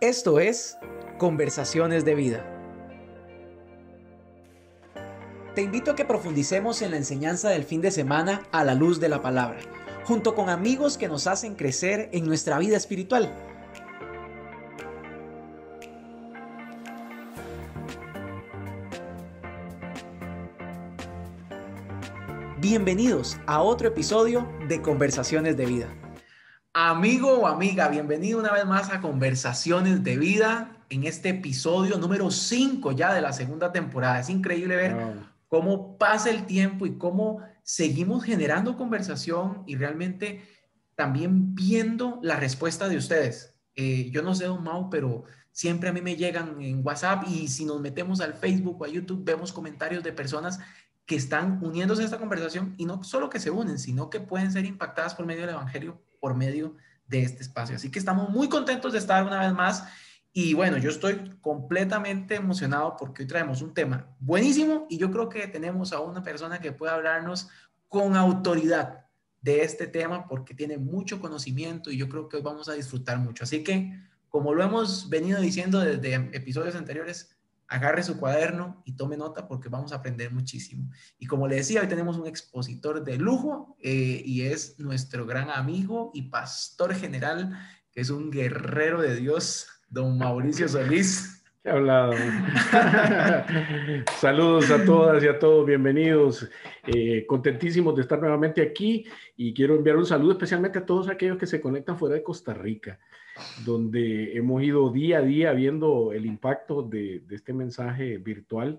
Esto es Conversaciones de Vida. Te invito a que profundicemos en la enseñanza del fin de semana a la luz de la palabra, junto con amigos que nos hacen crecer en nuestra vida espiritual. Bienvenidos a otro episodio de Conversaciones de Vida. Amigo o amiga, bienvenido una vez más a Conversaciones de Vida en este episodio número 5 ya de la segunda temporada. Es increíble ver cómo pasa el tiempo y cómo seguimos generando conversación y realmente también viendo la respuesta de ustedes. Eh, yo no sé, don Mau, pero siempre a mí me llegan en WhatsApp y si nos metemos al Facebook o a YouTube vemos comentarios de personas que están uniéndose a esta conversación y no solo que se unen, sino que pueden ser impactadas por medio del Evangelio por medio de este espacio. Así que estamos muy contentos de estar una vez más. Y bueno, yo estoy completamente emocionado porque hoy traemos un tema buenísimo y yo creo que tenemos a una persona que puede hablarnos con autoridad de este tema porque tiene mucho conocimiento y yo creo que hoy vamos a disfrutar mucho. Así que, como lo hemos venido diciendo desde episodios anteriores, agarre su cuaderno y tome nota porque vamos a aprender muchísimo. Y como le decía, hoy tenemos un expositor de lujo eh, y es nuestro gran amigo y pastor general, que es un guerrero de Dios, don Mauricio Solís. ¿Qué hablado? Saludos a todas y a todos, bienvenidos. Eh, contentísimos de estar nuevamente aquí y quiero enviar un saludo especialmente a todos aquellos que se conectan fuera de Costa Rica donde hemos ido día a día viendo el impacto de, este mensaje virtual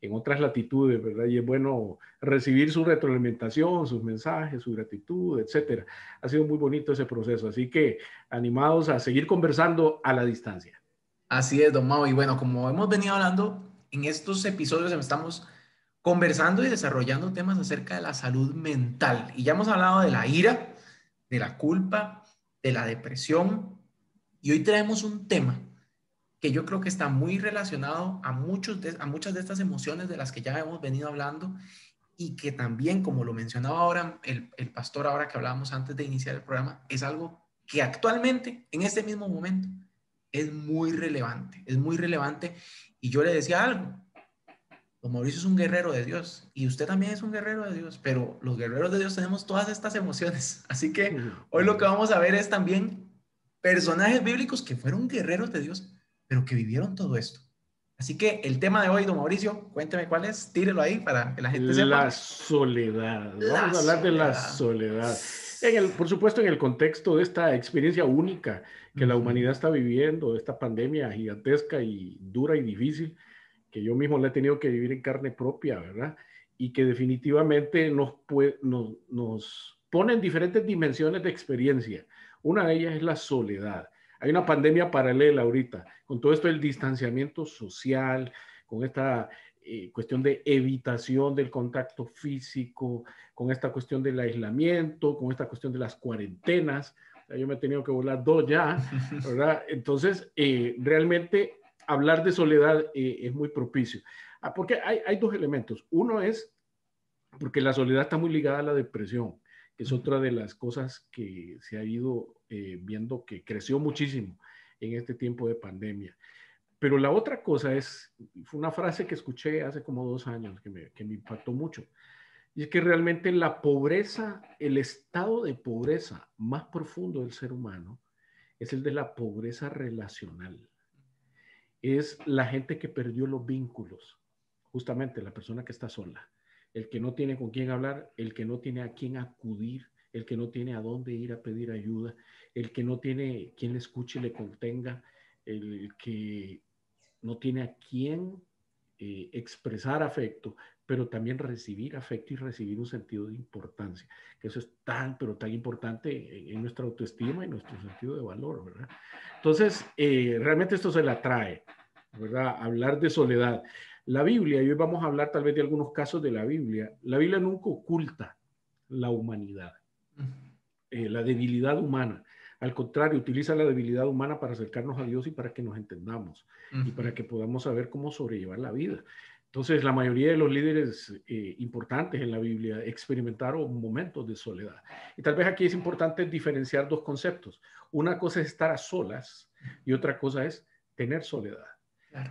en otras latitudes, ¿verdad? Y es bueno recibir su retroalimentación, sus mensajes, su gratitud, etcétera. Ha sido muy bonito ese proceso, así que animados a seguir conversando a la distancia. Así es, don Mau. Y bueno, como hemos venido hablando en estos episodios, estamos conversando y desarrollando temas acerca de la salud mental. Y ya hemos hablado de la ira, de la culpa, de la depresión, y hoy traemos un tema que yo creo que está muy relacionado a, muchos a muchas de estas emociones de las que ya hemos venido hablando y que también, como lo mencionaba ahora el, el pastor, ahora que hablábamos antes de iniciar el programa, es algo que actualmente, en este mismo momento, es muy relevante, es muy relevante. Y yo le decía algo, Don Mauricio es un guerrero de Dios y usted también es un guerrero de Dios, pero los guerreros de Dios tenemos todas estas emociones. Así que hoy lo que vamos a ver es también personajes bíblicos que fueron guerreros de Dios, pero que vivieron todo esto. Así que el tema de hoy, don Mauricio, cuénteme cuál es, tírelo ahí para que la gente sepa. La soledad. Vamos a hablar de la soledad. En el, por supuesto, en el contexto de esta experiencia única que la humanidad está viviendo, esta pandemia gigantesca y dura y difícil, que yo mismo la he tenido que vivir en carne propia, ¿verdad? Y que definitivamente nos, puede, nos, nos pone en diferentes dimensiones de experiencia. Una de ellas es la soledad. Hay una pandemia paralela ahorita, con todo esto del distanciamiento social, con esta eh, cuestión de evitación del contacto físico, con esta cuestión del aislamiento, con esta cuestión de las cuarentenas. yo me he tenido que volar dos ya, ¿verdad? Entonces, eh, realmente hablar de soledad eh, es muy propicio. Ah, porque hay, hay dos elementos. Uno es porque la soledad está muy ligada a la depresión es otra de las cosas que se ha ido eh, viendo que creció muchísimo en este tiempo de pandemia. Pero la otra cosa es, fue una frase que escuché hace como dos años que me, que me impactó mucho, y es que realmente la pobreza, el estado de pobreza más profundo del ser humano es el de la pobreza relacional. Es la gente que perdió los vínculos, justamente la persona que está sola el que no tiene con quién hablar, el que no tiene a quién acudir, el que no tiene a dónde ir a pedir ayuda, el que no tiene quien le escuche y le contenga, el que no tiene a quién eh, expresar afecto, pero también recibir afecto y recibir un sentido de importancia, que eso es tan, pero tan importante en nuestra autoestima y nuestro sentido de valor, ¿verdad? Entonces, eh, realmente esto se la trae, ¿verdad? Hablar de soledad. La Biblia, y hoy vamos a hablar tal vez de algunos casos de la Biblia, la Biblia nunca oculta la humanidad, eh, la debilidad humana. Al contrario, utiliza la debilidad humana para acercarnos a Dios y para que nos entendamos y para que podamos saber cómo sobrellevar la vida. Entonces, la mayoría de los líderes eh, importantes en la Biblia experimentaron momentos de soledad. Y tal vez aquí es importante diferenciar dos conceptos. Una cosa es estar a solas y otra cosa es tener soledad.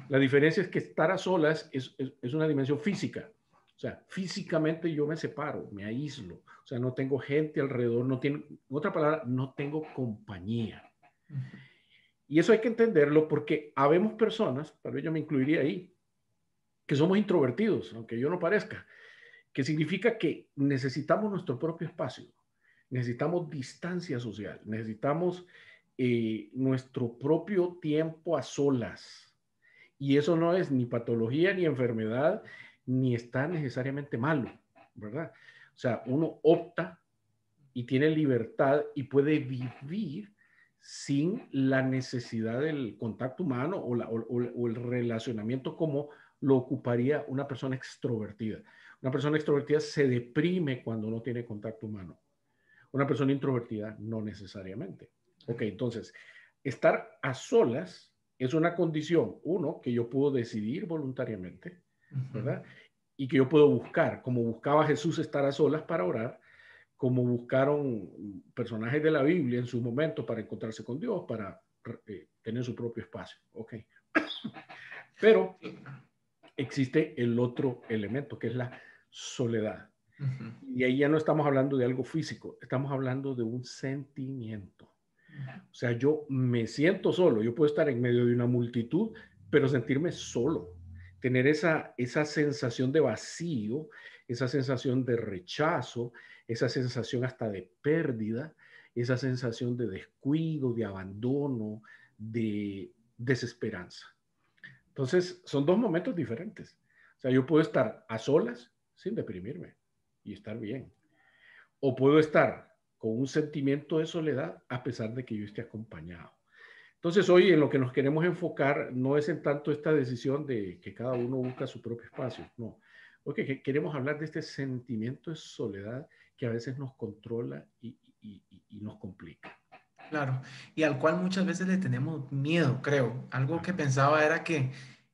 La diferencia es que estar a solas es, es, una dimensión física. O sea, físicamente yo me separo, me aíslo. O sea, no tengo gente alrededor, no tengo, en otra palabra, no tengo compañía. Y eso hay que entenderlo porque habemos personas, tal vez yo me incluiría ahí, que somos introvertidos, aunque yo no parezca, que significa que necesitamos nuestro propio espacio, necesitamos distancia social, necesitamos eh, nuestro propio tiempo a solas. Y eso no es ni patología, ni enfermedad, ni está necesariamente malo, ¿verdad? O sea, uno opta y tiene libertad y puede vivir sin la necesidad del contacto humano o, el relacionamiento como lo ocuparía una persona extrovertida. Una persona extrovertida se deprime cuando no tiene contacto humano. Una persona introvertida no necesariamente. Ok, entonces, estar a solas es una condición, uno, que yo puedo decidir voluntariamente, ¿verdad? Y que yo puedo buscar, como buscaba Jesús estar a solas para orar, como buscaron personajes de la Biblia en su momento para encontrarse con Dios, para eh, tener su propio espacio. Ok. Pero existe el otro elemento, que es la soledad. Y ahí ya no estamos hablando de algo físico, estamos hablando de un sentimiento. O sea, yo me siento solo, yo puedo estar en medio de una multitud, pero sentirme solo, tener esa, esa sensación de vacío, esa sensación de rechazo, esa sensación hasta de pérdida, esa sensación de descuido, de abandono, de desesperanza. Entonces, son dos momentos diferentes. O sea, yo puedo estar a solas sin deprimirme y estar bien. O puedo estar con un sentimiento de soledad a pesar de que yo esté acompañado. Entonces hoy en lo que nos queremos enfocar no es en tanto esta decisión de que cada uno busca su propio espacio, no. Porque queremos hablar de este sentimiento de soledad que a veces nos controla y, nos complica. Claro, y al cual muchas veces le tenemos miedo, creo. Algo que pensaba era que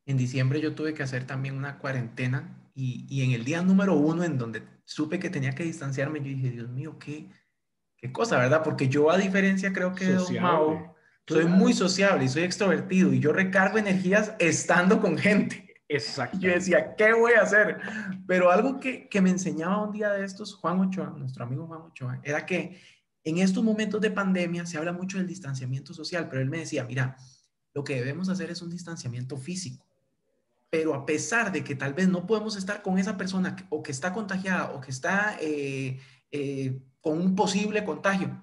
en diciembre yo tuve que hacer también una cuarentena y, y en el día número uno en donde supe que tenía que distanciarme, yo dije, Dios mío, ¿qué, cosa, ¿verdad? Porque yo a diferencia creo que de Don soy muy sociable y soy extrovertido y yo recargo energías estando con gente. Exacto. Yo decía, ¿qué voy a hacer? Pero algo que, que me enseñaba un día de estos Juan Ochoa, nuestro amigo Juan Ochoa, era que en estos momentos de pandemia se habla mucho del distanciamiento social, pero él me decía, mira, lo que debemos hacer es un distanciamiento físico. Pero a pesar de que tal vez no podemos estar con esa persona o que está contagiada o que está eh, eh, con un posible contagio,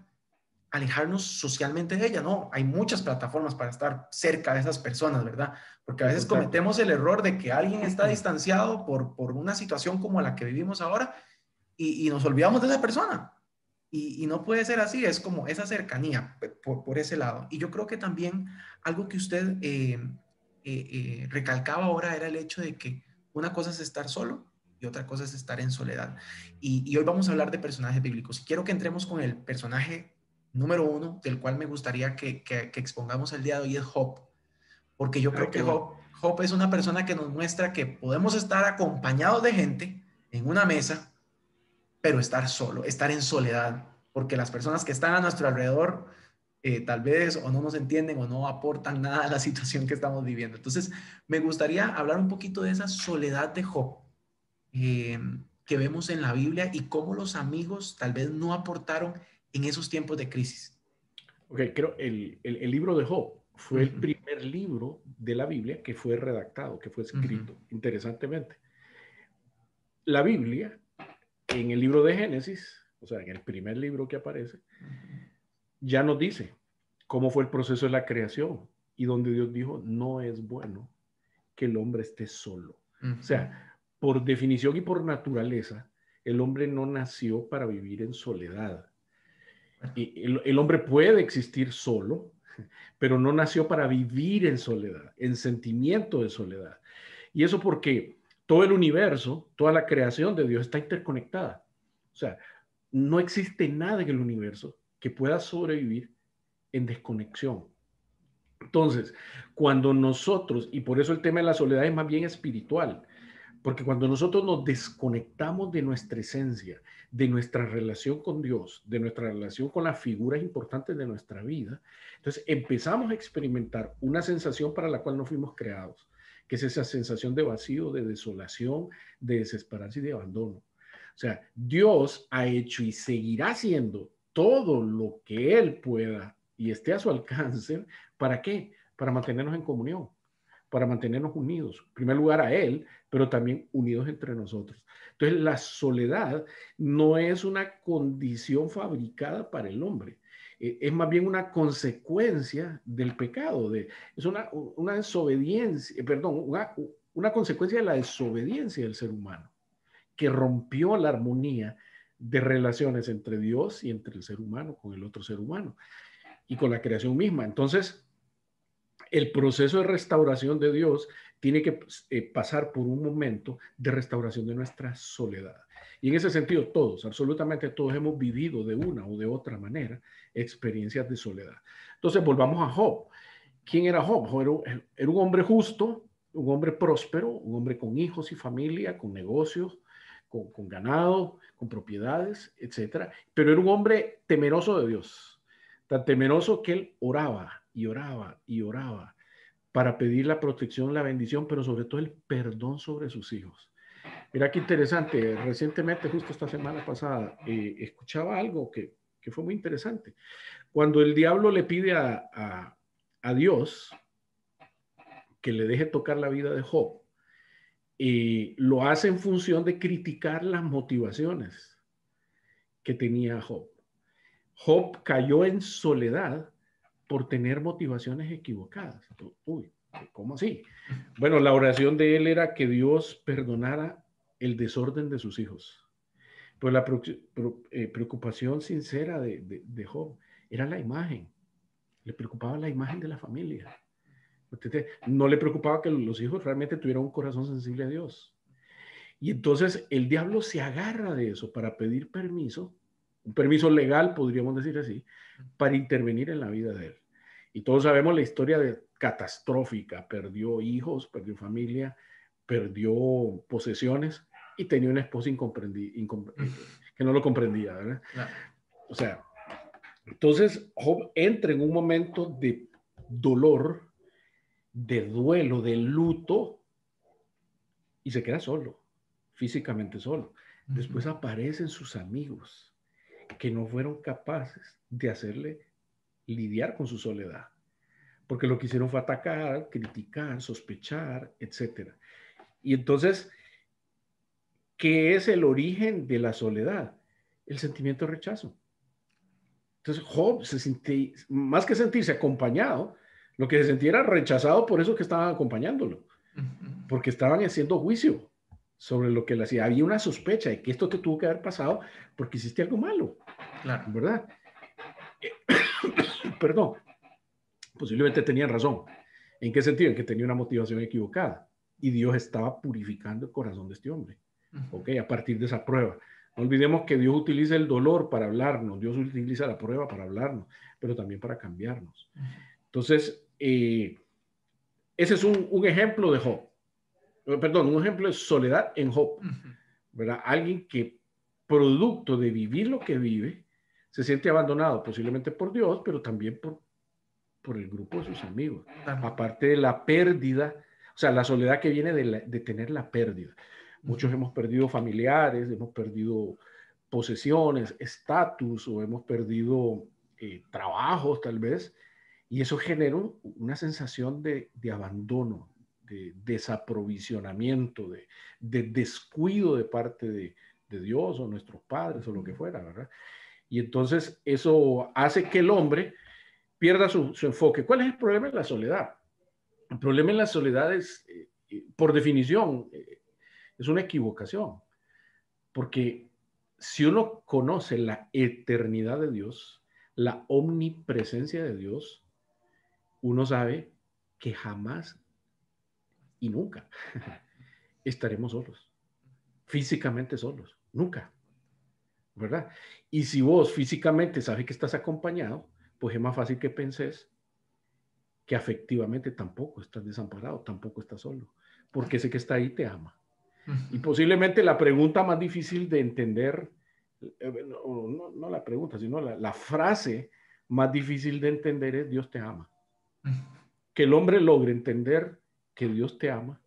alejarnos socialmente de ella. No, hay muchas plataformas para estar cerca de esas personas, ¿verdad? Porque a veces cometemos el error de que alguien está distanciado por, por una situación como la que vivimos ahora y, nos olvidamos de esa persona. Y, no puede ser así, es como esa cercanía por, por, ese lado. Y yo creo que también algo que usted eh, eh, recalcaba ahora era el hecho de que una cosa es estar solo y otra cosa es estar en soledad. Y, hoy vamos a hablar de personajes bíblicos. Quiero que entremos con el personaje número uno, del cual me gustaría que, expongamos el día de hoy, es Job. Porque yo creo que Job, Job es una persona que nos muestra que podemos estar acompañados de gente en una mesa, pero estar solo, estar en soledad, porque las personas que están a nuestro alrededor eh, tal vez o no nos entienden o no aportan nada a la situación que estamos viviendo. Entonces, me gustaría hablar un poquito de esa soledad de Job, eh, que vemos en la Biblia y cómo los amigos tal vez no aportaron en esos tiempos de crisis. Ok, creo el, el, libro de Job fue el primer libro de la Biblia que fue redactado, que fue escrito, interesantemente. La Biblia, en el libro de Génesis, o sea, en el primer libro que aparece, ya nos dice cómo fue el proceso de la creación y donde Dios dijo, no es bueno que el hombre esté solo. O sea, por definición y por naturaleza, el hombre no nació para vivir en soledad. Y el, hombre puede existir solo, pero no nació para vivir en soledad, en sentimiento de soledad. Y eso porque todo el universo, toda la creación de Dios está interconectada. O sea, no existe nada en el universo que pueda sobrevivir en desconexión. Entonces, cuando nosotros, y por eso el tema de la soledad es más bien espiritual, Porque cuando nosotros nos desconectamos de nuestra esencia, de nuestra relación con Dios, de nuestra relación con las figuras importantes de nuestra vida, entonces empezamos a experimentar una sensación para la cual no fuimos creados, que es esa sensación de vacío, de desolación, de desesperanza y de abandono. O sea, Dios ha hecho y seguirá haciendo todo lo que Él pueda y esté a su alcance. ¿Para qué? Para mantenernos en comunión para mantenernos unidos. En primer lugar a Él, pero también unidos entre nosotros. Entonces, la soledad no es una condición fabricada para el hombre, eh, es más bien una consecuencia del pecado, de, es una, una desobediencia, eh, perdón, una, una consecuencia de la desobediencia del ser humano, que rompió la armonía de relaciones entre Dios y entre el ser humano con el otro ser humano y con la creación misma. Entonces, el proceso de restauración de Dios tiene que eh, pasar por un momento de restauración de nuestra soledad. Y en ese sentido, todos, absolutamente todos hemos vivido de una o de otra manera experiencias de soledad. Entonces, volvamos a Job. ¿Quién era Job? Job era, un hombre justo, un hombre próspero, un hombre con hijos y familia, con negocios, con, con ganado, con propiedades, etc. Pero era un hombre temeroso de Dios, tan temeroso que él oraba y oraba y oraba para pedir la protección, la bendición, pero sobre todo el perdón sobre sus hijos. Mira qué interesante, recientemente, justo esta semana pasada, eh, escuchaba algo que, que, fue muy interesante. Cuando el diablo le pide a, a, a, Dios que le deje tocar la vida de Job, y lo hace en función de criticar las motivaciones que tenía Job. Job cayó en soledad por tener motivaciones equivocadas. Uy, ¿cómo así? Bueno, la oración de él era que Dios perdonara el desorden de sus hijos. Pues la eh, preocupación sincera de, de, Job era la imagen. Le preocupaba la imagen de la familia. No le preocupaba que los hijos realmente tuvieran un corazón sensible a Dios. Y entonces el diablo se agarra de eso para pedir permiso, un permiso legal, podríamos decir así, para intervenir en la vida de él. Y todos sabemos la historia de catastrófica. Perdió hijos, perdió familia, perdió posesiones y tenía una esposa que no lo comprendía, ¿verdad? O sea, entonces Job entra en un momento de dolor, de duelo, de luto y se queda solo, físicamente solo. Después aparecen sus amigos que no fueron capaces de hacerle lidiar con su soledad, porque lo que hicieron fue atacar, criticar, sospechar, etc. Y entonces, ¿qué es el origen de la soledad? El sentimiento de rechazo. Entonces, Job se sentía, más que sentirse acompañado, lo que se sentía era rechazado por eso que estaban acompañándolo, porque estaban haciendo juicio sobre lo que le hacía. Había una sospecha de que esto te tuvo que haber pasado porque hiciste algo malo, claro. ¿verdad? perdón, posiblemente tenían razón. ¿En qué sentido? En que tenía una motivación equivocada y Dios estaba purificando el corazón de este hombre. ¿Ok? A partir de esa prueba. No olvidemos que Dios utiliza el dolor para hablarnos, Dios utiliza la prueba para hablarnos, pero también para cambiarnos. Entonces, eh, ese es un, un, ejemplo de Job. Eh, perdón, un ejemplo de soledad en Job. ¿verdad? Alguien que producto de vivir lo que vive, se siente abandonado posiblemente por Dios, pero también por, por el grupo de sus amigos. Aparte de la pérdida, o sea, la soledad que viene de, tener la pérdida. Muchos hemos perdido familiares, hemos perdido posesiones, estatus o hemos perdido eh, trabajos tal vez, y eso genera una sensación de, abandono, de desaprovisionamiento, de, de, descuido de parte de, de Dios o nuestros padres o lo que fuera, ¿verdad? Y entonces eso hace que el hombre pierda su, enfoque. ¿Cuál es el problema en la soledad? El problema en la soledad es, eh, eh, por definición, eh, es una equivocación. Porque si uno conoce la eternidad de Dios, la omnipresencia de Dios, uno sabe que jamás y nunca estaremos solos, físicamente solos, nunca. ¿Verdad? Y si vos físicamente sabes que estás acompañado, pues es más fácil que penses que afectivamente tampoco estás desamparado, tampoco estás solo, porque ese que está ahí te ama. Y posiblemente la pregunta más difícil de entender, eh, no, no, la pregunta, sino la, la, frase más difícil de entender es Dios te ama. Que el hombre logre entender que Dios te ama,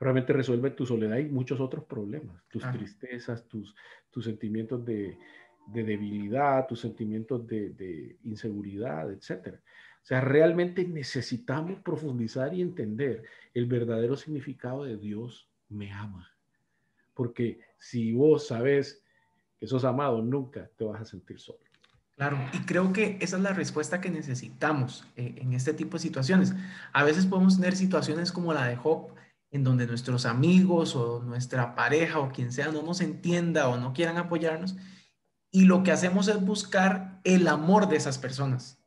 realmente resuelve tu soledad y muchos otros problemas, tus tristezas, tus, tus sentimientos de, de debilidad, tus sentimientos de, de inseguridad, etc. O sea, realmente necesitamos profundizar y entender el verdadero significado de Dios me ama. Porque si vos sabes que sos amado, nunca te vas a sentir solo. Claro, y creo que esa es la respuesta que necesitamos eh, en este tipo de situaciones. A veces podemos tener situaciones como la de Job, en donde nuestros amigos o nuestra pareja o quien sea no nos entienda o no quieran apoyarnos, y lo que hacemos es buscar el amor de esas personas,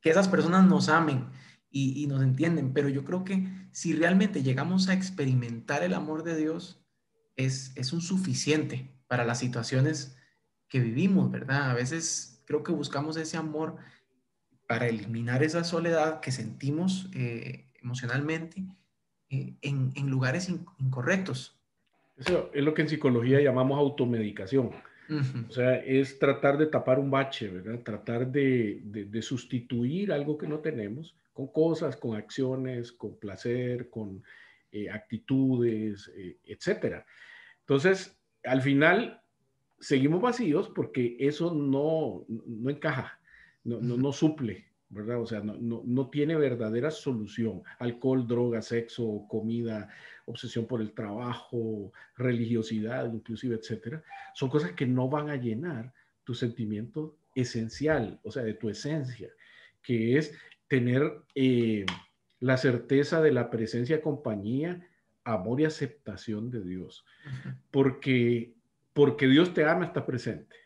que esas personas nos amen y, nos entienden, pero yo creo que si realmente llegamos a experimentar el amor de Dios, es, es un suficiente para las situaciones que vivimos, ¿verdad? A veces creo que buscamos ese amor para eliminar esa soledad que sentimos eh, emocionalmente en, en, lugares incorrectos. Eso es lo que en psicología llamamos automedicación. O sea, es tratar de tapar un bache, ¿verdad? Tratar de, de, sustituir algo que no tenemos con cosas, con acciones, con placer, con eh, actitudes, eh, etcétera. Entonces, al final, seguimos vacíos porque eso no, no encaja, no, no, no suple ¿verdad? O sea, no, no, no, tiene verdadera solución. Alcohol, droga, sexo, comida, obsesión por el trabajo, religiosidad, inclusive, etcétera, son cosas que no van a llenar tu sentimiento esencial, o sea, de tu esencia, que es tener eh, la certeza de la presencia, compañía, amor y aceptación de Dios. Porque, porque Dios te ama, está presente.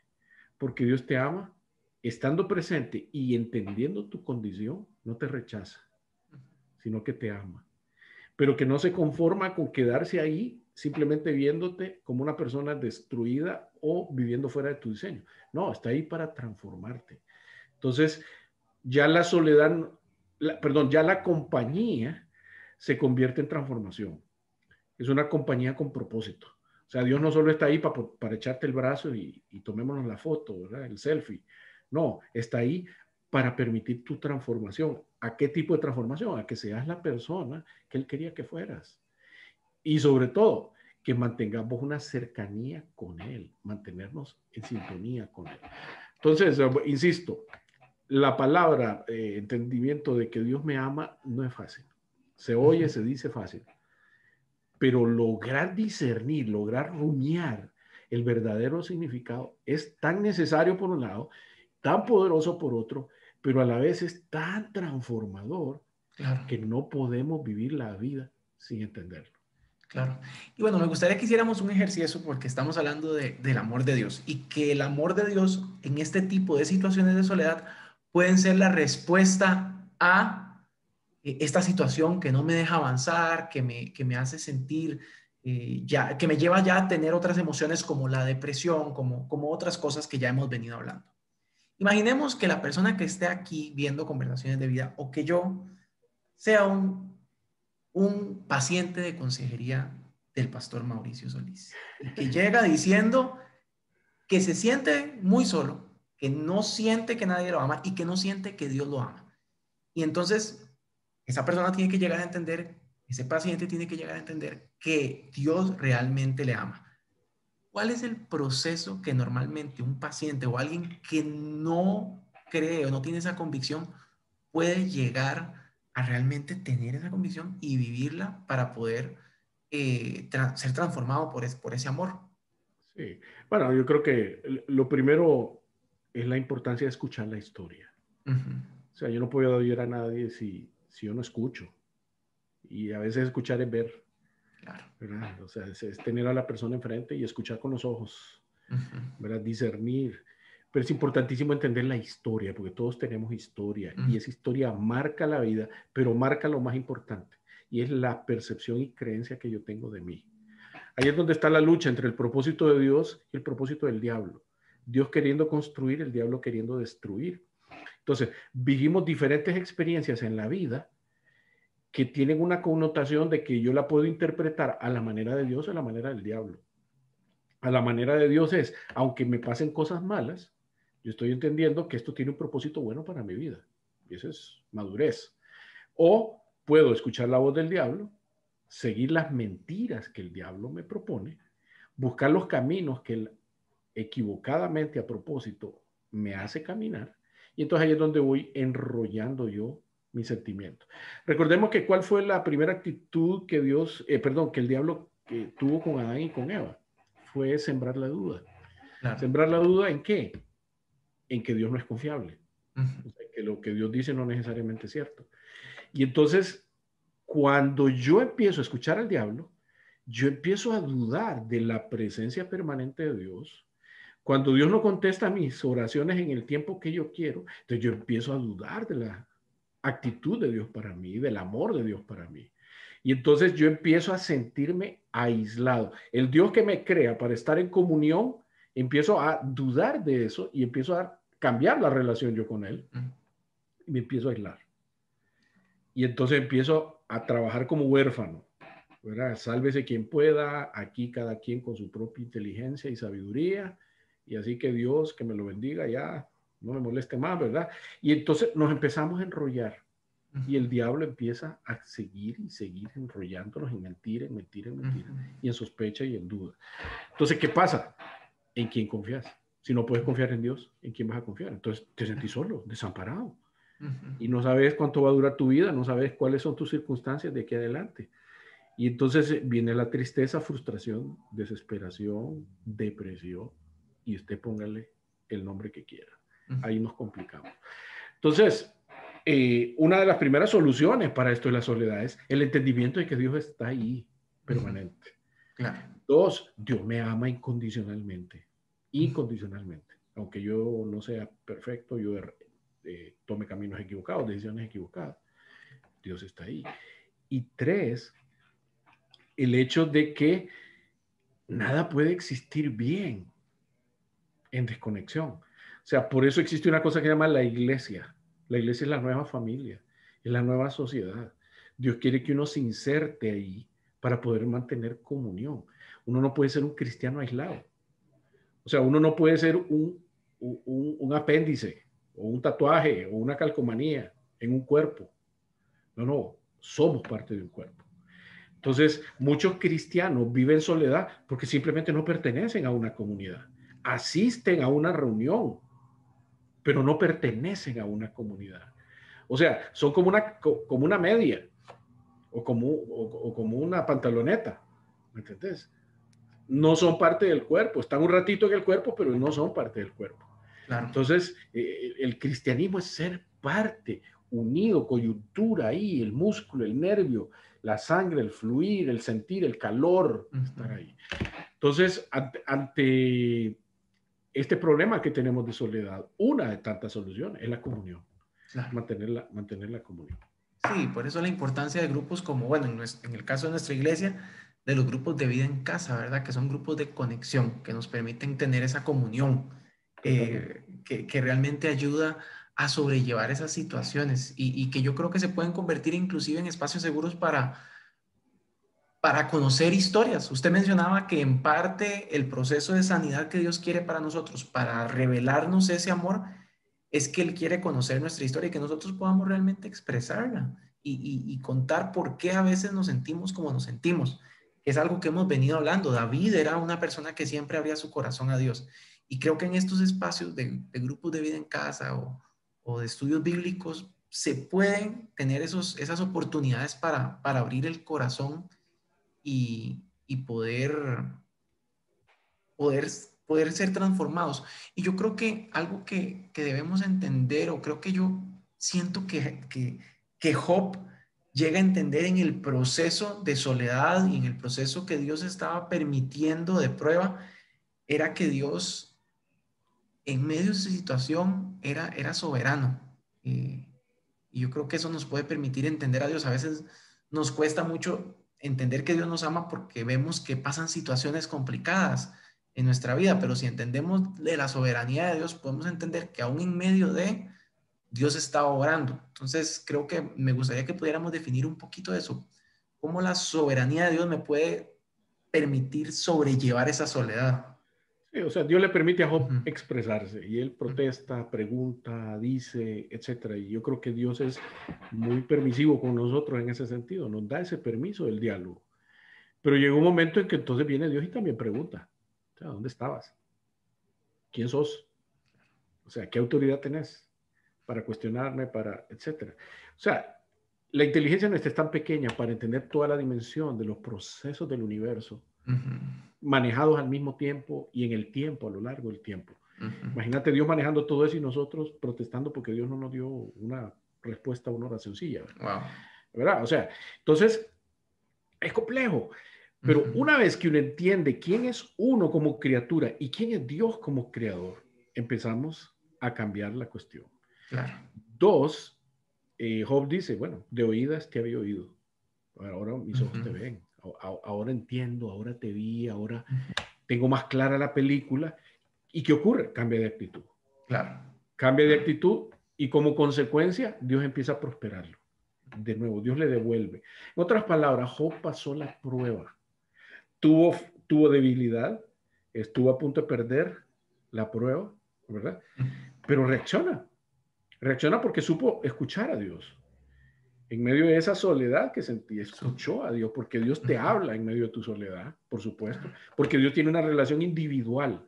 Porque Dios te ama, estando presente y entendiendo tu condición, no te rechaza, sino que te ama. Pero que no se conforma con quedarse ahí simplemente viéndote como una persona destruida o viviendo fuera de tu diseño. No, está ahí para transformarte. Entonces, ya la soledad, perdón, ya la compañía se convierte en transformación. Es una compañía con propósito. O sea, Dios no solo está ahí para, para echarte el brazo y, y tomémonos la foto, ¿verdad? el selfie no, está ahí para permitir tu transformación. ¿A qué tipo de transformación? A que seas la persona que Él quería que fueras. Y sobre todo, que mantengamos una cercanía con Él, mantenernos en sintonía con Él. Entonces, insisto, la palabra eh, entendimiento de que Dios me ama no es fácil. Se oye, se dice fácil. Pero lograr discernir, lograr rumiar el verdadero significado es tan necesario por un lado tan poderoso por otro, pero a la vez es tan transformador que no podemos vivir la vida sin entenderlo. Claro. Y bueno, me gustaría que hiciéramos un ejercicio porque estamos hablando de, del amor de Dios y que el amor de Dios en este tipo de situaciones de soledad pueden ser la respuesta a eh, esta situación que no me deja avanzar, que me, que me hace sentir eh, ya, que me lleva ya a tener otras emociones como la depresión, como, como otras cosas que ya hemos venido hablando. Imaginemos que la persona que esté aquí viendo conversaciones de vida o que yo sea un, un paciente de consejería del pastor Mauricio Solís, que llega diciendo que se siente muy solo, que no siente que nadie lo ama y que no siente que Dios lo ama. Y entonces, esa persona tiene que llegar a entender, ese paciente tiene que llegar a entender que Dios realmente le ama. ¿Cuál es el proceso que normalmente un paciente o alguien que no cree o no tiene esa convicción puede llegar a realmente tener esa convicción y vivirla para poder eh, ser transformado por, por ese amor? Sí, bueno, yo creo que lo primero es la importancia de escuchar la historia. O sea, yo no puedo ayudar a nadie si, si yo no escucho. Y a veces escuchar es ver. O sea, es, tener a la persona enfrente y escuchar con los ojos, ¿verdad? Discernir. Pero es importantísimo entender la historia, porque todos tenemos historia y esa historia marca la vida, pero marca lo más importante y es la percepción y creencia que yo tengo de mí. Ahí es donde está la lucha entre el propósito de Dios y el propósito del diablo. Dios queriendo construir, el diablo queriendo destruir. Entonces, vivimos diferentes experiencias en la vida que tienen una connotación de que yo la puedo interpretar a la manera de Dios o a la manera del diablo. A la manera de Dios es, aunque me pasen cosas malas, yo estoy entendiendo que esto tiene un propósito bueno para mi vida. Y eso es madurez. O puedo escuchar la voz del diablo, seguir las mentiras que el diablo me propone, buscar los caminos que él equivocadamente a propósito me hace caminar. Y entonces ahí es donde voy enrollando yo mi sentimiento. Recordemos que cuál fue la primera actitud que Dios, eh, perdón, que el diablo que tuvo con Adán y con Eva. Fue sembrar la duda. Sembrar la duda en qué? En que Dios no es confiable. que lo que Dios dice no necesariamente es cierto. Y entonces, cuando yo empiezo a escuchar al diablo, yo empiezo a dudar de la presencia permanente de Dios. Cuando Dios no contesta mis oraciones en el tiempo que yo quiero, entonces yo empiezo a dudar de la actitud de Dios para mí, del amor de Dios para mí. Y entonces yo empiezo a sentirme aislado. El Dios que me crea para estar en comunión, empiezo a dudar de eso y empiezo a cambiar la relación yo con Él. Y me empiezo a aislar. Y entonces empiezo a trabajar como huérfano. ¿verdad? Sálvese quien pueda, aquí cada quien con su propia inteligencia y sabiduría. Y así que Dios, que me lo bendiga ya, no me moleste más, ¿verdad? Y entonces nos empezamos a enrollar y el diablo empieza a seguir y seguir enrollándonos en mentira, en mentira, en mentira, y en sospecha y en duda. Entonces, ¿qué pasa? ¿En quién confías? Si no puedes confiar en Dios, ¿en quién vas a confiar? Entonces te sentís solo, desamparado. Y no sabes cuánto va a durar tu vida, no sabes cuáles son tus circunstancias de aquí adelante. Y entonces viene la tristeza, frustración, desesperación, depresión, y usted póngale el nombre que quiera ahí nos complicamos. Entonces, eh, una de las primeras soluciones para esto de la soledad es el entendimiento de que Dios está ahí permanente. Dos, Dios me ama incondicionalmente, incondicionalmente. Aunque yo no sea perfecto, yo eh, tome caminos equivocados, decisiones equivocadas, Dios está ahí. Y tres, el hecho de que nada puede existir bien en desconexión. O sea, por eso existe una cosa que se llama la iglesia. La iglesia es la nueva familia, es la nueva sociedad. Dios quiere que uno se inserte ahí para poder mantener comunión. Uno no puede ser un cristiano aislado. O sea, uno no puede ser un, un, apéndice o un tatuaje o una calcomanía en un cuerpo. No, no, somos parte de un cuerpo. Entonces, muchos cristianos viven soledad porque simplemente no pertenecen a una comunidad. Asisten a una reunión, pero no pertenecen a una comunidad. O sea, son como una, como una media o como, o, como una pantaloneta, ¿me entendés? No son parte del cuerpo, están un ratito en el cuerpo, pero no son parte del cuerpo. Entonces, eh, el cristianismo es ser parte, unido, coyuntura ahí, el músculo, el nervio, la sangre, el fluir, el sentir, el calor, estar ahí. Entonces, ante este problema que tenemos de soledad, una de tantas soluciones es la comunión, mantener, la, mantener la comunión. Sí, por eso la importancia de grupos como, bueno, en, el caso de nuestra iglesia, de los grupos de vida en casa, ¿verdad? Que son grupos de conexión, que nos permiten tener esa comunión, eh, que, que, realmente ayuda a sobrellevar esas situaciones y, y, que yo creo que se pueden convertir inclusive en espacios seguros para, para conocer historias. Usted mencionaba que en parte el proceso de sanidad que Dios quiere para nosotros, para revelarnos ese amor, es que Él quiere conocer nuestra historia y que nosotros podamos realmente expresarla y, contar por qué a veces nos sentimos como nos sentimos. Es algo que hemos venido hablando. David era una persona que siempre abría su corazón a Dios. Y creo que en estos espacios de, grupos de vida en casa o, de estudios bíblicos se pueden tener esos, esas oportunidades para abrir el corazón y, poder, poder, poder ser transformados. Y yo creo que algo que, debemos entender, o creo que yo siento que, que, que Job llega a entender en el proceso de soledad y en el proceso que Dios estaba permitiendo de prueba, era que Dios en medio de su situación era, era soberano. y yo creo que eso nos puede permitir entender a Dios. A veces nos cuesta mucho entender que Dios nos ama porque vemos que pasan situaciones complicadas en nuestra vida, pero si entendemos de la soberanía de Dios, podemos entender que aún en medio de, Dios está orando. Entonces, creo que me gustaría que pudiéramos definir un poquito eso. ¿Cómo la soberanía de Dios me puede permitir sobrellevar esa soledad? Sí, o sea, Dios le permite a Job expresarse y él protesta, pregunta, dice, etcétera. Y yo creo que Dios es muy permisivo con nosotros en ese sentido, nos da ese permiso del diálogo. Pero llegó un momento en que entonces viene Dios y también pregunta, o sea, ¿dónde estabas? ¿Quién sos? O sea, ¿qué autoridad tenés? para cuestionarme, para, etcétera. O sea, la inteligencia nuestra es tan pequeña para entender toda la dimensión de los procesos del universo, manejados al mismo tiempo y en el tiempo, a lo largo del tiempo. Imagínate Dios manejando todo eso y nosotros protestando porque Dios no nos dio una respuesta a una oración sencilla. ¿Verdad? O sea, entonces, es complejo. Pero una vez que uno entiende quién es uno como criatura y quién es Dios como creador, empezamos a cambiar la cuestión. Dos, eh, Job dice, bueno, de oídas te había oído, ahora mis ojos te ven, ahora entiendo, ahora te vi, ahora tengo más clara la película. ¿Y qué ocurre? Cambia de actitud. Claro. Cambia de actitud y como consecuencia Dios empieza a prosperarlo. De nuevo, Dios le devuelve. En otras palabras, Job pasó la prueba. Tuvo, tuvo debilidad, estuvo a punto de perder la prueba, ¿verdad? Pero reacciona. Reacciona porque supo escuchar a Dios. En medio de esa soledad que sentí, escuchó a Dios, porque Dios te habla en medio de tu soledad, por supuesto, porque Dios tiene una relación individual.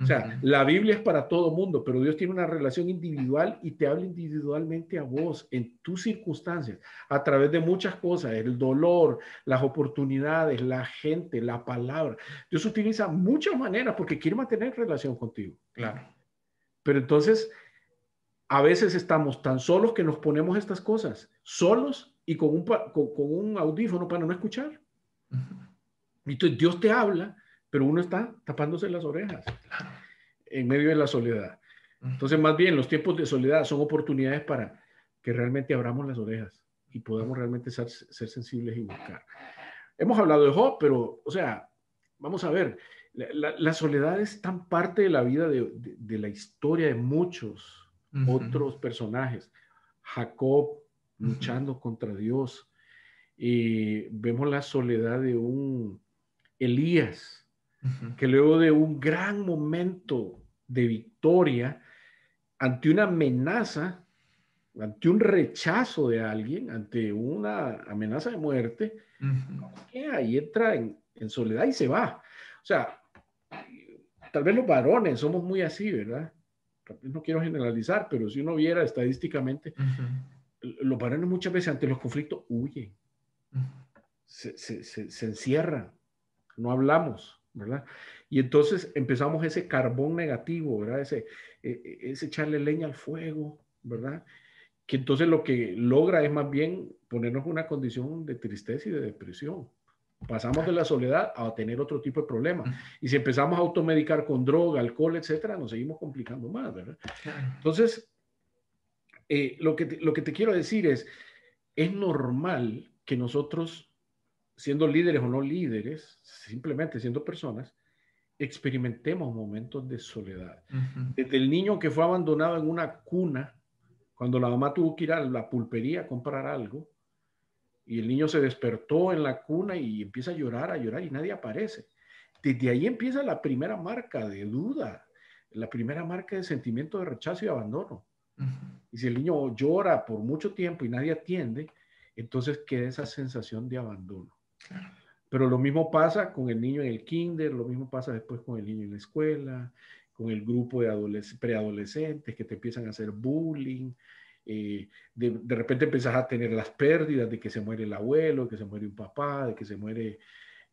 O sea, la Biblia es para todo mundo, pero Dios tiene una relación individual y te habla individualmente a vos, en tus circunstancias, a través de muchas cosas, el dolor, las oportunidades, la gente, la palabra. Dios utiliza muchas maneras porque quiere mantener relación contigo. Claro. Pero entonces, a veces estamos tan solos que nos ponemos estas cosas, solos y con un, con, un audífono para no escuchar. Entonces Dios te habla, pero uno está tapándose las orejas en medio de la soledad. Entonces, más bien, los tiempos de soledad son oportunidades para que realmente abramos las orejas y podamos realmente ser, ser sensibles y buscar. Hemos hablado de Job, pero, o sea, vamos a ver, la, soledad es tan parte de la vida de, de la historia de muchos otros personajes. Jacob luchando contra Dios. y vemos la soledad de un Elías, que luego de un gran momento de victoria ante una amenaza, ante un rechazo de alguien, ante una amenaza de muerte, ahí entra en, en soledad y se va. O sea, tal vez los varones somos muy así, ¿verdad? No quiero generalizar, pero si uno viera estadísticamente, los varones muchas veces ante los conflictos huyen, se, se, encierran, no hablamos, ¿verdad? Y entonces empezamos ese carbón negativo, ¿verdad? Ese, e, e, ese echarle leña al fuego, ¿verdad? Que entonces lo que logra es más bien ponernos en una condición de tristeza y de depresión. Pasamos de la soledad a tener otro tipo de problemas. Y si empezamos a automedicar con droga, alcohol, etcétera, nos seguimos complicando más, ¿verdad? Entonces, eh, lo, que te, lo que te quiero decir es, es normal que nosotros, siendo líderes o no líderes, simplemente siendo personas, experimentemos momentos de soledad. Desde el niño que fue abandonado en una cuna, cuando la mamá tuvo que ir a la pulpería a comprar algo, y el niño se despertó en la cuna y empieza a llorar, a llorar y nadie aparece. Desde ahí empieza la primera marca de duda, la primera marca de sentimiento de rechazo y abandono. Y si el niño llora por mucho tiempo y nadie atiende, entonces queda esa sensación de abandono. Pero lo mismo pasa con el niño en el kinder, lo mismo pasa después con el niño en la escuela, con el grupo de preadolescentes que te empiezan a hacer bullying, eh, de, de, repente empezás a tener las pérdidas de que se muere el abuelo, que se muere un papá, de que se muere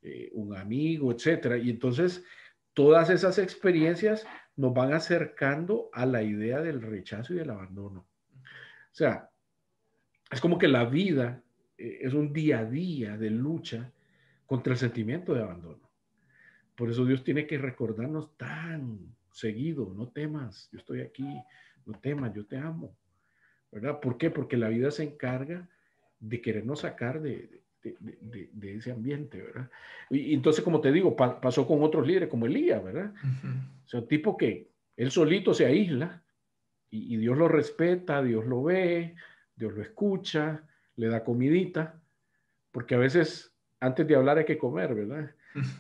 eh, un amigo, etcétera. Y entonces todas esas experiencias nos van acercando a la idea del rechazo y del abandono. O sea, es como que la vida eh, es un día a día de lucha contra el sentimiento de abandono. Por eso Dios tiene que recordarnos tan seguido, no temas, yo estoy aquí, no temas, yo te amo. ¿Verdad? ¿Por qué? Porque la vida se encarga de querernos sacar de, de, ese ambiente, ¿verdad? Y, entonces, como te digo, pasó con otros líderes como Elías, ¿verdad? O sea, un tipo que él solito se aísla y, Dios lo respeta, Dios lo ve, Dios lo escucha, le da comidita, porque a veces antes de hablar hay que comer, ¿verdad?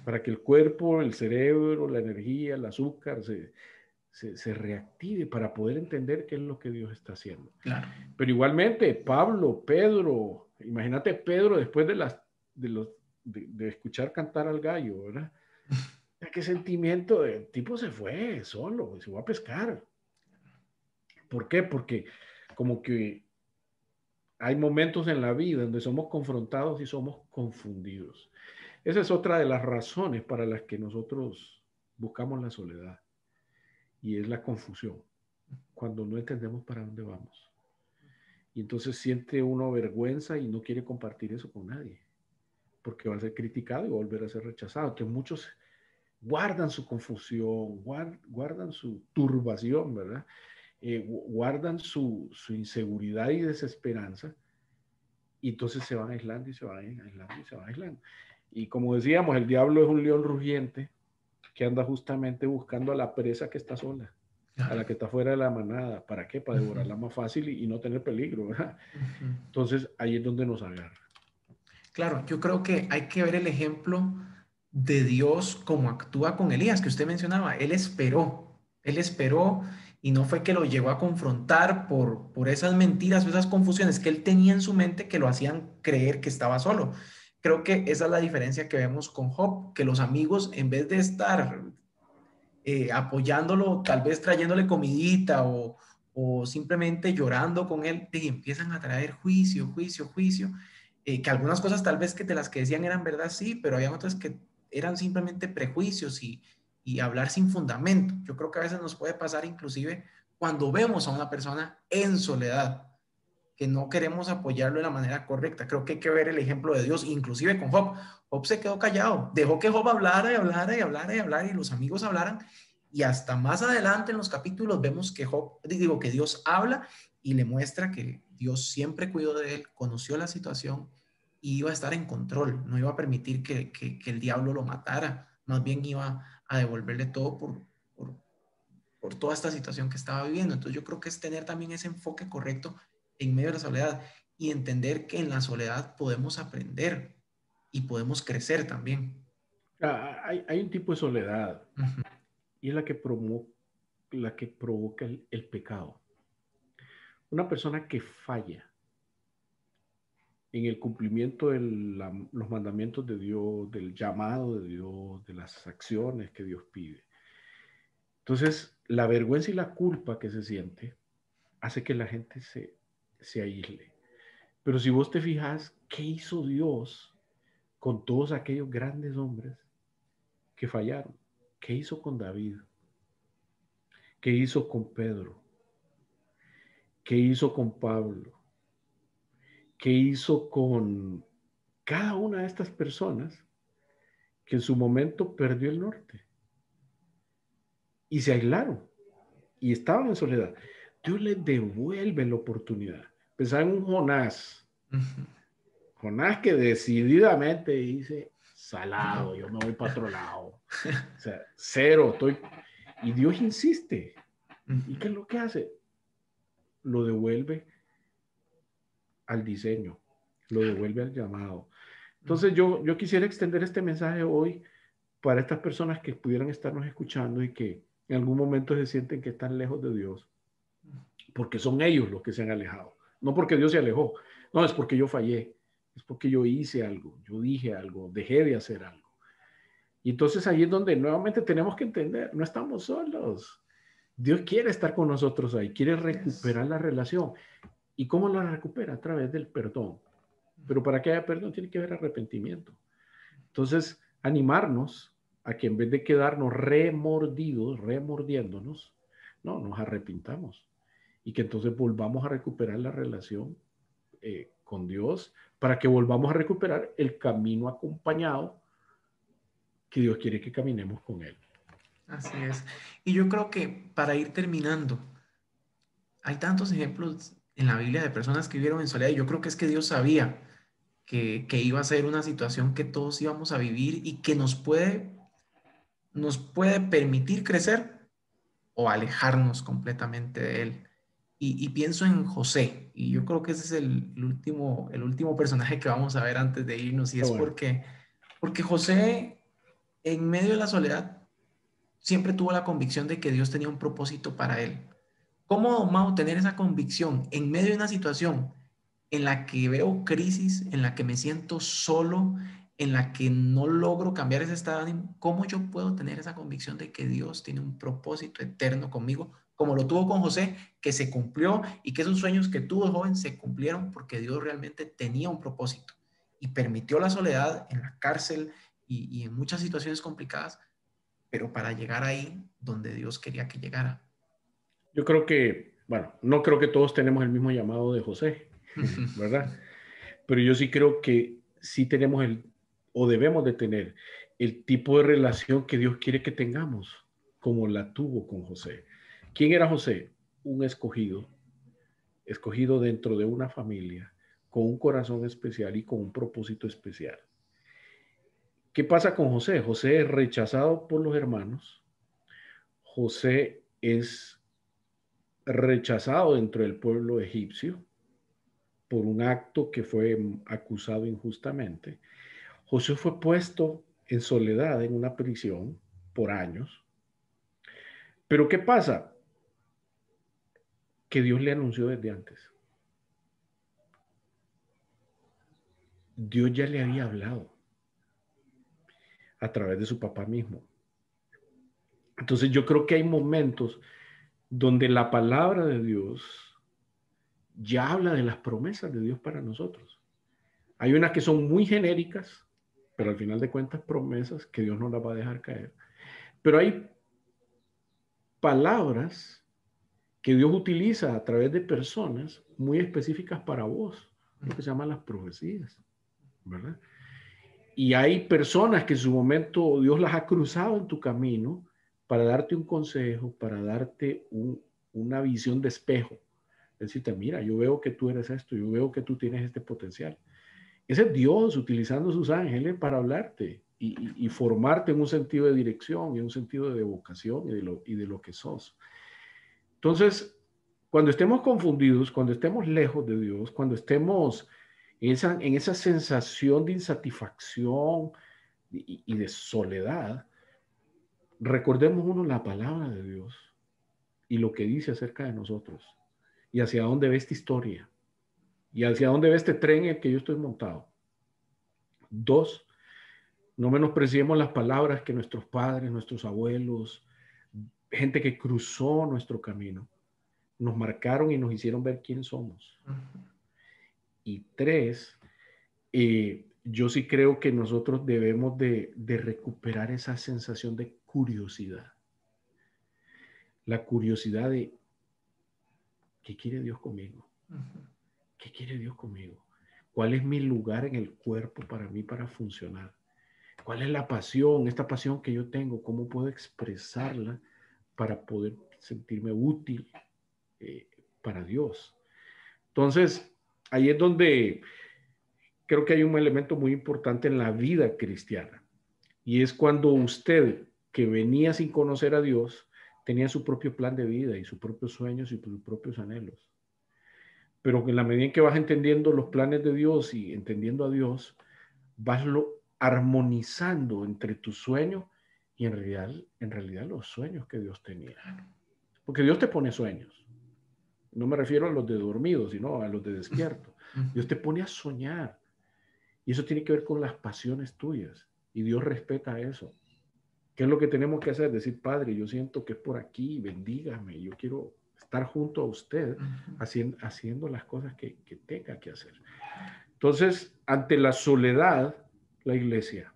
Para que el cuerpo, el cerebro, la energía, el azúcar se, se, reactive para poder entender qué es lo que Dios está haciendo. Pero igualmente, Pablo, Pedro, imagínate Pedro después de, las, de, los, de, escuchar cantar al gallo, ¿verdad? ¿Qué sentimiento? El tipo se fue solo, se fue a pescar. ¿Por qué? Porque como que hay momentos en la vida donde somos confrontados y somos confundidos. Esa es otra de las razones para las que nosotros buscamos la soledad y es la confusión, cuando no entendemos para dónde vamos. Y entonces siente uno vergüenza y no quiere compartir eso con nadie, porque va a ser criticado y va a volver a ser rechazado. Que muchos guardan su confusión, guardan su turbación, ¿verdad? Eh, guardan su, inseguridad y desesperanza, y entonces se van aislando y se van aislando y se van aislando. Y como decíamos, el diablo es un león rugiente que anda justamente buscando a la presa que está sola, a la que está fuera de la manada. ¿Para qué? Para devorarla más fácil y, no tener peligro. Entonces ahí es donde nos agarra. Claro, yo creo que hay que ver el ejemplo de Dios como actúa con Elías, que usted mencionaba. Él esperó, él esperó y no fue que lo llegó a confrontar por, por esas mentiras o esas confusiones que él tenía en su mente que lo hacían creer que estaba solo. Creo que esa es la diferencia que vemos con Job, que los amigos en vez de estar eh, apoyándolo, tal vez trayéndole comidita o, o simplemente llorando con él, empiezan a traer juicio, juicio, juicio, eh, que algunas cosas tal vez que de las que decían eran verdad, sí, pero había otras que eran simplemente prejuicios y, y hablar sin fundamento. Yo creo que a veces nos puede pasar inclusive cuando vemos a una persona en soledad, que no queremos apoyarlo de la manera correcta. Creo que hay que ver el ejemplo de Dios, inclusive con Job. Job se quedó callado, dejó que Job hablara y hablara y hablara y hablara y los amigos hablaran. Y hasta más adelante en los capítulos vemos que Job, digo, que Dios habla y le muestra que Dios siempre cuidó de él, conoció la situación y iba a estar en control, no iba a permitir que, que, que el diablo lo matara, más bien iba a devolverle todo por, por, por, toda esta situación que estaba viviendo. Entonces yo creo que es tener también ese enfoque correcto en medio de la soledad y entender que en la soledad podemos aprender y podemos crecer también. Ah, hay, hay un tipo de soledad y es la que, promo, la que provoca el, el pecado. Una persona que falla en el cumplimiento de los mandamientos de Dios, del llamado de Dios, de las acciones que Dios pide. Entonces, la vergüenza y la culpa que se siente hace que la gente se, se aísle. Pero si vos te fijas, ¿qué hizo Dios con todos aquellos grandes hombres que fallaron? ¿Qué hizo con David? ¿Qué hizo con Pedro? ¿Qué hizo con Pablo? que hizo con cada una de estas personas que en su momento perdió el norte y se aislaron y estaban en soledad. Dios les devuelve la oportunidad. Pensaba en un Jonás. Jonás que decididamente dice, salado, yo me voy para otro lado. O sea, cero, estoy... Y Dios insiste. ¿Y qué es lo que hace? Lo devuelve al diseño, lo devuelve al llamado. Entonces yo, yo quisiera extender este mensaje hoy para estas personas que pudieran estarnos escuchando y que en algún momento se sienten que están lejos de Dios, porque son ellos los que se han alejado, no porque Dios se alejó, no, es porque yo fallé, es porque yo hice algo, yo dije algo, dejé de hacer algo. Y entonces ahí es donde nuevamente tenemos que entender, no estamos solos. Dios quiere estar con nosotros ahí, quiere recuperar la relación. ¿Y cómo la recupera? A través del perdón. Pero para que haya perdón tiene que haber arrepentimiento. Entonces, animarnos a que en vez de quedarnos remordidos, remordiéndonos, no, nos arrepintamos. Y que entonces volvamos a recuperar la relación eh, con Dios para que volvamos a recuperar el camino acompañado que Dios quiere que caminemos con Él. Así es. Y yo creo que para ir terminando, hay tantos ejemplos en la Biblia de personas que vivieron en soledad. yo creo que es que Dios sabía que, iba a ser una situación que todos íbamos a vivir y que nos puede, nos puede permitir crecer o alejarnos completamente de Él. Y, pienso en José, y yo creo que ese es el, último, el último personaje que vamos a ver antes de irnos, y es porque, porque José, en medio de la soledad, siempre tuvo la convicción de que Dios tenía un propósito para él. ¿Cómo, Mau, tener esa convicción en medio de una situación en la que veo crisis, en la que me siento solo, en la que no logro cambiar ese estado de ánimo? ¿Cómo yo puedo tener esa convicción de que Dios tiene un propósito eterno conmigo como lo tuvo con José, que se cumplió y que esos sueños que tuvo joven se cumplieron porque Dios realmente tenía un propósito y permitió la soledad en la cárcel y, en muchas situaciones complicadas, pero para llegar ahí donde Dios quería que llegara. Yo creo que, bueno, no creo que todos tenemos el mismo llamado de José, ¿verdad? Pero yo sí creo que sí tenemos el, o debemos de tener, el tipo de relación que Dios quiere que tengamos, como la tuvo con José. ¿Quién era José? Un escogido, escogido dentro de una familia, con un corazón especial y con un propósito especial. ¿Qué pasa con José? José es rechazado por los hermanos. José es rechazado dentro del pueblo egipcio por un acto que fue acusado injustamente. José fue puesto en soledad en una prisión por años. Pero ¿qué pasa? Que Dios le anunció desde antes. Dios ya le había hablado a través de su papá mismo. Entonces yo creo que hay momentos donde la palabra de Dios ya habla de las promesas de Dios para nosotros. Hay unas que son muy genéricas, pero al final de cuentas promesas que Dios no las va a dejar caer. Pero hay palabras que Dios utiliza a través de personas muy específicas para vos, lo que se llaman las profecías, ¿verdad? Y hay personas que en su momento Dios las ha cruzado en tu camino para darte un consejo, para darte una visión de espejo. Decirte, mira, yo veo que tú eres esto, yo veo que tú tienes este potencial. Ese es Dios utilizando sus ángeles para hablarte y, formarte en un sentido de dirección, en un sentido de vocación y de lo, y de lo que sos. Entonces, cuando estemos confundidos, cuando estemos lejos de Dios, cuando estemos en esa, en esa sensación de insatisfacción y, y de soledad, recordemos uno la palabra de Dios y lo que dice acerca de nosotros y hacia dónde ve esta historia y hacia dónde ve este tren en el que yo estoy montado. Dos, no menospreciemos las palabras que nuestros padres, nuestros abuelos, gente que cruzó nuestro camino, nos marcaron y nos hicieron ver quién somos. Y tres, eh, yo sí creo que nosotros debemos de, recuperar esa sensación de curiosidad. La curiosidad de, ¿qué quiere Dios conmigo? ¿Qué quiere Dios conmigo? ¿Cuál es mi lugar en el cuerpo para mí para funcionar? ¿Cuál es la pasión, esta pasión que yo tengo? ¿Cómo puedo expresarla para poder sentirme útil eh, para Dios. Entonces, ahí es donde creo que hay un elemento muy importante en la vida cristiana. Y es cuando usted, que venía sin conocer a Dios, tenía su propio plan de vida y sus propios sueños y sus propios anhelos. Pero en la medida en que vas entendiendo los planes de Dios y entendiendo a Dios, vas lo armonizando entre tus sueños y en realidad, en realidad los sueños que Dios tenía. Porque Dios te pone sueños. No me refiero a los de dormido, sino a los de despierto. Dios te pone a soñar. Y eso tiene que ver con las pasiones tuyas. Y Dios respeta eso. ¿Qué es lo que tenemos que hacer? Decir, Padre, yo siento que es por aquí, bendígame, yo quiero estar junto a usted haciendo, haciendo las cosas que, que tenga que hacer. Entonces, ante la soledad, la iglesia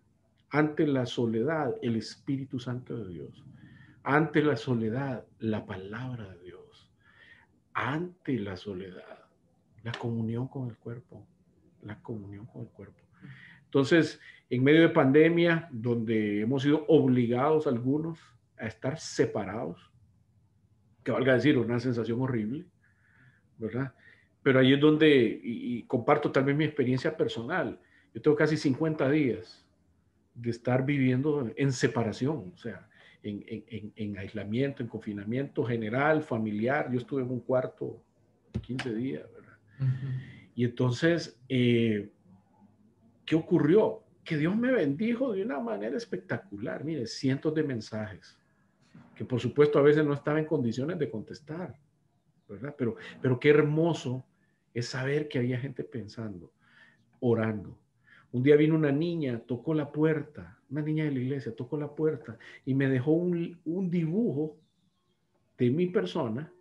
ante la soledad, el Espíritu Santo de Dios. Ante la soledad, la palabra de Dios. Ante la soledad, la comunión con el cuerpo. La comunión con el cuerpo. Entonces, en medio de pandemia, donde hemos sido obligados algunos a estar separados, que valga decir, una sensación horrible, ¿verdad? Pero ahí es donde, y, y comparto también mi experiencia personal, yo tengo casi 50 días de estar viviendo en separación, o sea, en, en, en, aislamiento, en confinamiento general, familiar. Yo estuve en un cuarto 15 días, ¿verdad? Y entonces, eh, ¿qué ocurrió? Que Dios me bendijo de una manera espectacular. Mire, cientos de mensajes, que por supuesto a veces no estaba en condiciones de contestar, ¿verdad? Pero, pero qué hermoso es saber que había gente pensando, orando. Un día vino una niña, tocó la puerta, una niña de la iglesia, tocó la puerta y me dejó un, un dibujo de mi persona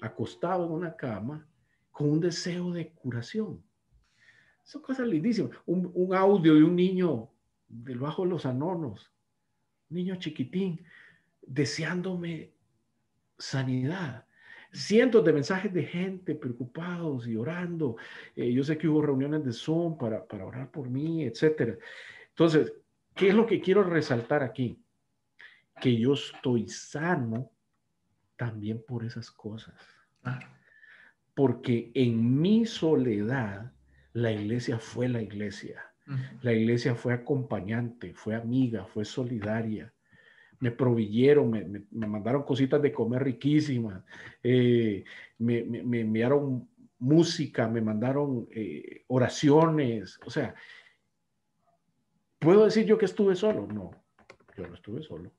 acostado en una cama con un deseo de curación. Son cosas lindísimas. Un, un audio de un niño del bajo de los anonos, niño chiquitín, deseándome sanidad. Cientos de mensajes de gente preocupados y orando. Eh, yo sé que hubo reuniones de Zoom para, para orar por mí, etcétera. Entonces, ¿qué es lo que quiero resaltar aquí? Que yo estoy sano también por esas cosas. Porque en mi soledad, la iglesia fue la iglesia. La iglesia fue acompañante, fue amiga, fue solidaria. Me proveyeron, me, mandaron cositas de comer riquísimas, eh, me, enviaron música, me mandaron eh, oraciones. O sea, ¿puedo decir yo que estuve solo? No, yo no estuve solo.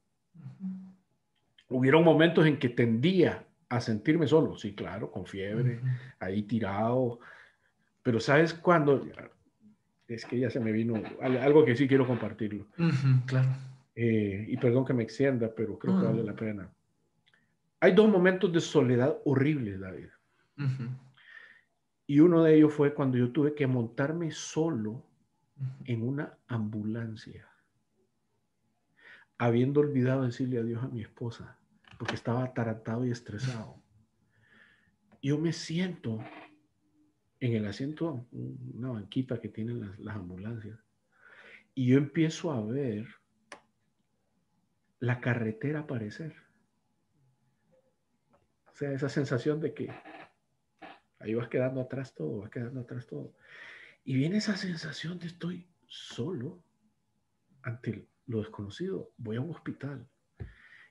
Hubieron momentos en que tendía a sentirme solo, sí, claro, con fiebre, ahí tirado. Pero ¿sabes cuándo? Es que ya se me vino algo que sí quiero compartirlo. claro. Eh, y perdón que me extienda, pero creo que vale la pena. Hay dos momentos de soledad horribles, David. Y uno de ellos fue cuando yo tuve que montarme solo en una ambulancia habiendo olvidado decirle adiós a mi esposa, porque estaba ataratado y estresado. Yo me siento en el asiento, una banquita que tienen las, ambulancias, y yo empiezo a ver la carretera aparecer. O sea, esa sensación de que ahí vas quedando atrás todo, vas quedando atrás todo. Y viene esa sensación de estoy solo ante lo desconocido, voy a un hospital.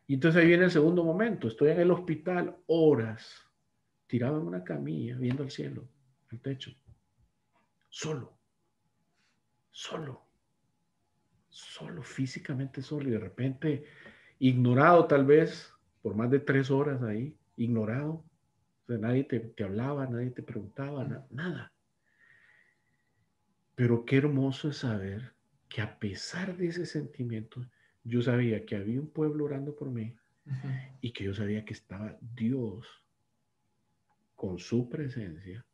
Y entonces ahí viene el segundo momento, estoy en el hospital horas, tirado en una camilla, viendo el cielo, el techo, solo, solo, solo, físicamente solo, y de repente ignorado tal vez por más de tres horas ahí, ignorado, o sea, nadie te, te hablaba, nadie te preguntaba, nada. Pero qué hermoso es saber que a pesar de ese sentimiento, yo sabía que había un pueblo orando por mí y que yo sabía que estaba Dios con su presencia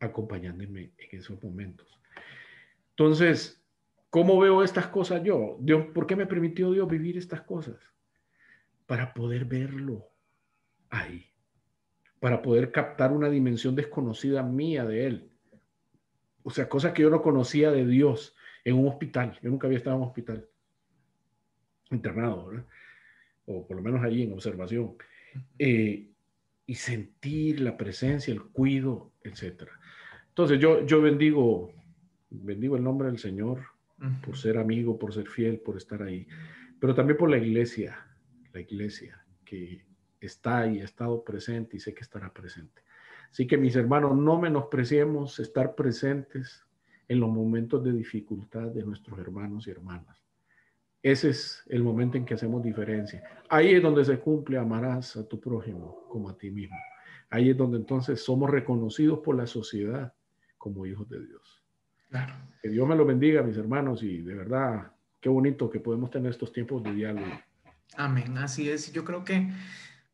acompañándome en esos momentos. Entonces, ¿cómo veo estas cosas yo? Dios, ¿por qué me permitió Dios vivir estas cosas? Para poder verlo ahí, para poder captar una dimensión desconocida mía de Él. O sea, cosas que yo no conocía de Dios en un hospital. Yo nunca había estado en un hospital internado, ¿verdad? o por lo menos allí en observación, eh, y sentir la presencia, el cuido, etc. Entonces yo, yo bendigo, bendigo el nombre del Señor por ser amigo, por ser fiel, por estar ahí, pero también por la iglesia, la iglesia que está y ha estado presente y sé que estará presente. Así que mis hermanos, no menospreciemos estar presentes en los momentos de dificultad de nuestros hermanos y hermanas. Ese es el momento en que hacemos diferencia. Ahí es donde se cumple, amarás a tu prójimo como a ti mismo. Ahí es donde entonces somos reconocidos por la sociedad como hijos de Dios. Claro. Que Dios me lo bendiga, mis hermanos, y de verdad, qué bonito que podemos tener estos tiempos de diálogo. Amén, así es. Yo creo que,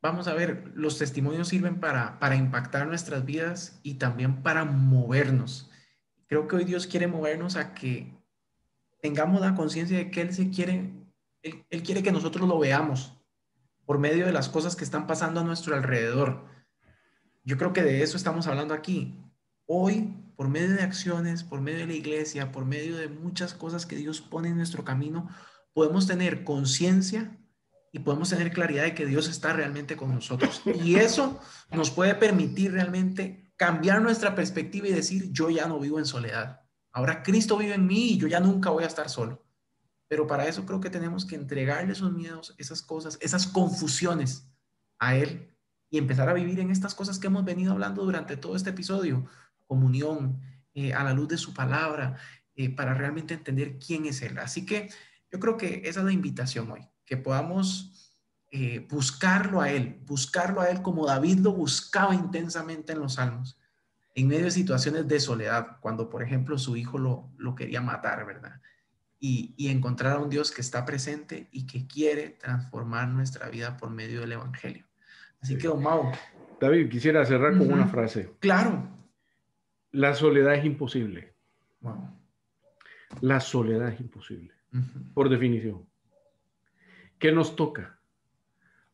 vamos a ver, los testimonios sirven para, para impactar nuestras vidas y también para movernos. Creo que hoy Dios quiere movernos a que tengamos la conciencia de que Él se quiere, él, quiere que nosotros lo veamos por medio de las cosas que están pasando a nuestro alrededor. Yo creo que de eso estamos hablando aquí. Hoy, por medio de acciones, por medio de la iglesia, por medio de muchas cosas que Dios pone en nuestro camino, podemos tener conciencia y podemos tener claridad de que Dios está realmente con nosotros. Y eso nos puede permitir realmente cambiar nuestra perspectiva y decir, yo ya no vivo en soledad. Ahora Cristo vive en mí y yo ya nunca voy a estar solo. Pero para eso creo que tenemos que entregarle esos miedos, esas cosas, esas confusiones a Él y empezar a vivir en estas cosas que hemos venido hablando durante todo este episodio, comunión, eh, a la luz de su palabra, eh, para realmente entender quién es Él. Así que yo creo que esa es la invitación hoy, que podamos eh, buscarlo a Él, buscarlo a Él como David lo buscaba intensamente en los salmos, en medio de situaciones de soledad, cuando por ejemplo su hijo lo, lo quería matar, ¿verdad? Y, y, encontrar a un Dios que está presente y que quiere transformar nuestra vida por medio del Evangelio. Así que, don Mau. David, quisiera cerrar con una frase. Claro. La soledad es imposible. La soledad es imposible, por definición. ¿Qué nos toca?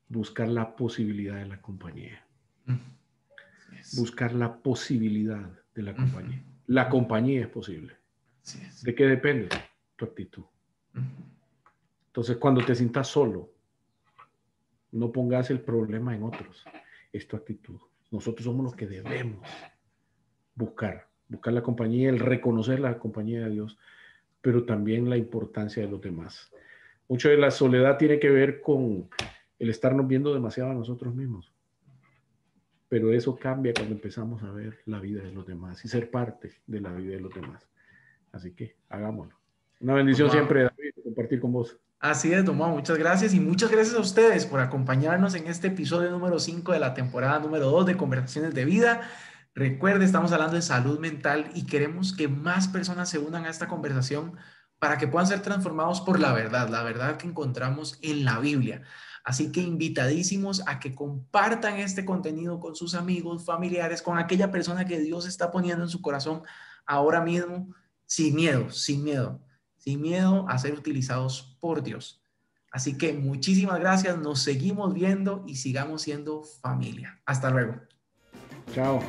Buscar la posibilidad de la compañía. Buscar la posibilidad de la compañía. La compañía es posible. ¿De qué depende? Tu actitud. Entonces, cuando te sientas solo, no pongas el problema en otros. Es tu actitud. Nosotros somos los que debemos buscar, buscar la compañía, el reconocer la compañía de Dios, pero también la importancia de los demás. Mucho de la soledad tiene que ver con el estarnos viendo demasiado a nosotros mismos. Pero eso cambia cuando empezamos a ver la vida de los demás y ser parte de la vida de los demás. Así que hagámoslo. Una bendición siempre, David, compartir con vos. Así es, Tomás, muchas gracias y muchas gracias a ustedes por acompañarnos en este episodio número 5 de la temporada número 2 de Conversaciones de Vida. Recuerde, estamos hablando de salud mental y queremos que más personas se unan a esta conversación para que puedan ser transformados por la verdad, la verdad que encontramos en la Biblia. Así que invitadísimos a que compartan este contenido con sus amigos, familiares, con aquella persona que Dios está poniendo en su corazón ahora mismo, sin miedo, sin miedo sin miedo a ser utilizados por Dios. Así que muchísimas gracias, nos seguimos viendo y sigamos siendo familia. Hasta luego. Tchau.